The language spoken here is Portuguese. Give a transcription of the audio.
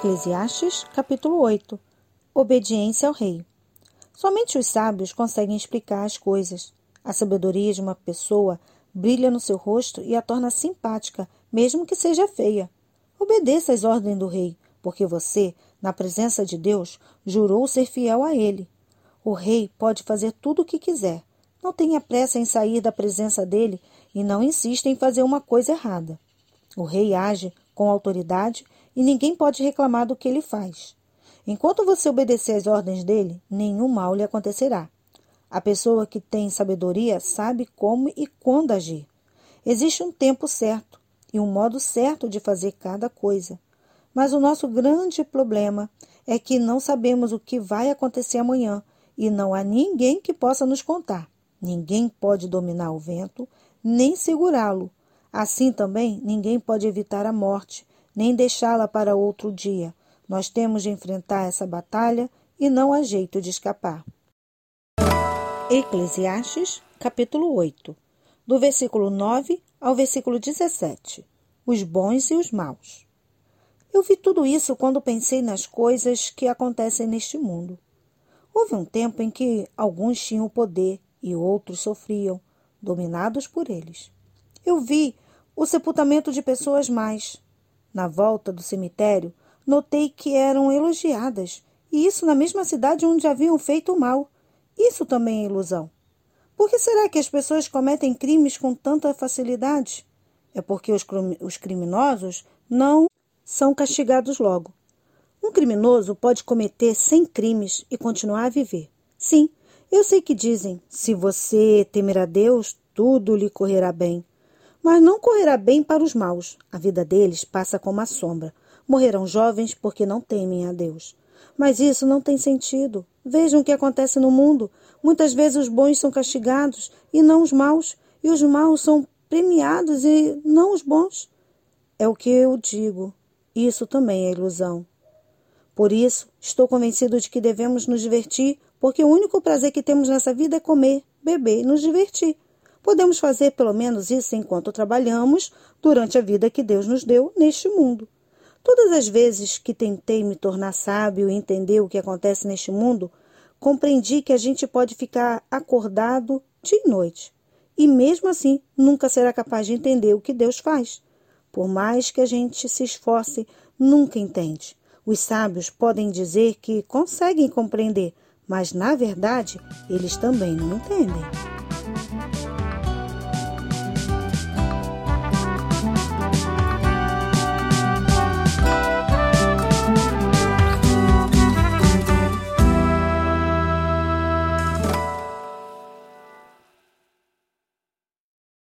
Eclesiastes, capítulo 8 Obediência ao Rei. Somente os sábios conseguem explicar as coisas. A sabedoria de uma pessoa brilha no seu rosto e a torna simpática, mesmo que seja feia. Obedeça às ordens do rei, porque você, na presença de Deus, jurou ser fiel a ele. O rei pode fazer tudo o que quiser. Não tenha pressa em sair da presença dele e não insista em fazer uma coisa errada. O rei age com autoridade e ninguém pode reclamar do que ele faz. Enquanto você obedecer às ordens dele, nenhum mal lhe acontecerá. A pessoa que tem sabedoria sabe como e quando agir. Existe um tempo certo e um modo certo de fazer cada coisa. Mas o nosso grande problema é que não sabemos o que vai acontecer amanhã e não há ninguém que possa nos contar. Ninguém pode dominar o vento, nem segurá-lo. Assim também, ninguém pode evitar a morte, nem deixá-la para outro dia. Nós temos de enfrentar essa batalha e não há jeito de escapar. Eclesiastes, capítulo 8, do versículo 9 ao versículo 17. Os bons e os maus. Eu vi tudo isso quando pensei nas coisas que acontecem neste mundo. Houve um tempo em que alguns tinham o poder e outros sofriam, dominados por eles. Eu vi o sepultamento de pessoas mais, na volta do cemitério, notei que eram elogiadas, e isso na mesma cidade onde haviam feito o mal. Isso também é ilusão. Por que será que as pessoas cometem crimes com tanta facilidade? É porque os, os criminosos não são castigados logo. Um criminoso pode cometer cem crimes e continuar a viver. Sim, eu sei que dizem: se você temer a Deus, tudo lhe correrá bem. Mas não correrá bem para os maus. A vida deles passa como uma sombra. Morrerão jovens porque não temem a Deus. Mas isso não tem sentido. Vejam o que acontece no mundo. Muitas vezes os bons são castigados e não os maus, e os maus são premiados e não os bons. É o que eu digo. Isso também é ilusão. Por isso, estou convencido de que devemos nos divertir, porque o único prazer que temos nessa vida é comer, beber e nos divertir. Podemos fazer pelo menos isso enquanto trabalhamos durante a vida que Deus nos deu neste mundo. Todas as vezes que tentei me tornar sábio e entender o que acontece neste mundo, compreendi que a gente pode ficar acordado dia e noite. E mesmo assim, nunca será capaz de entender o que Deus faz. Por mais que a gente se esforce, nunca entende. Os sábios podem dizer que conseguem compreender, mas na verdade eles também não entendem.